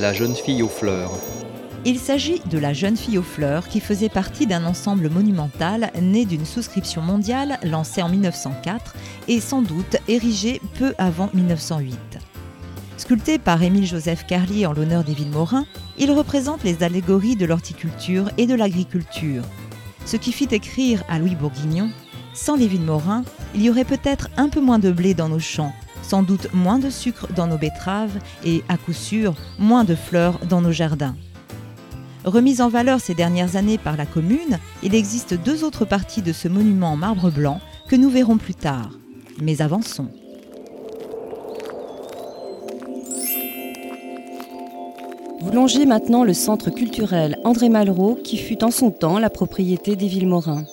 La jeune fille aux fleurs. Il s'agit de La jeune fille aux fleurs qui faisait partie d'un ensemble monumental né d'une souscription mondiale lancée en 1904 et sans doute érigé peu avant 1908. Sculpté par Émile Joseph Carlier en l'honneur d'Éville Morin, il représente les allégories de l'horticulture et de l'agriculture. Ce qui fit écrire à Louis Bourguignon Sans Léville Morin, il y aurait peut-être un peu moins de blé dans nos champs, sans doute moins de sucre dans nos betteraves et, à coup sûr, moins de fleurs dans nos jardins. Remise en valeur ces dernières années par la commune, il existe deux autres parties de ce monument en marbre blanc que nous verrons plus tard. Mais avançons. Vous longez maintenant le centre culturel André Malraux qui fut en son temps la propriété des Villemorins.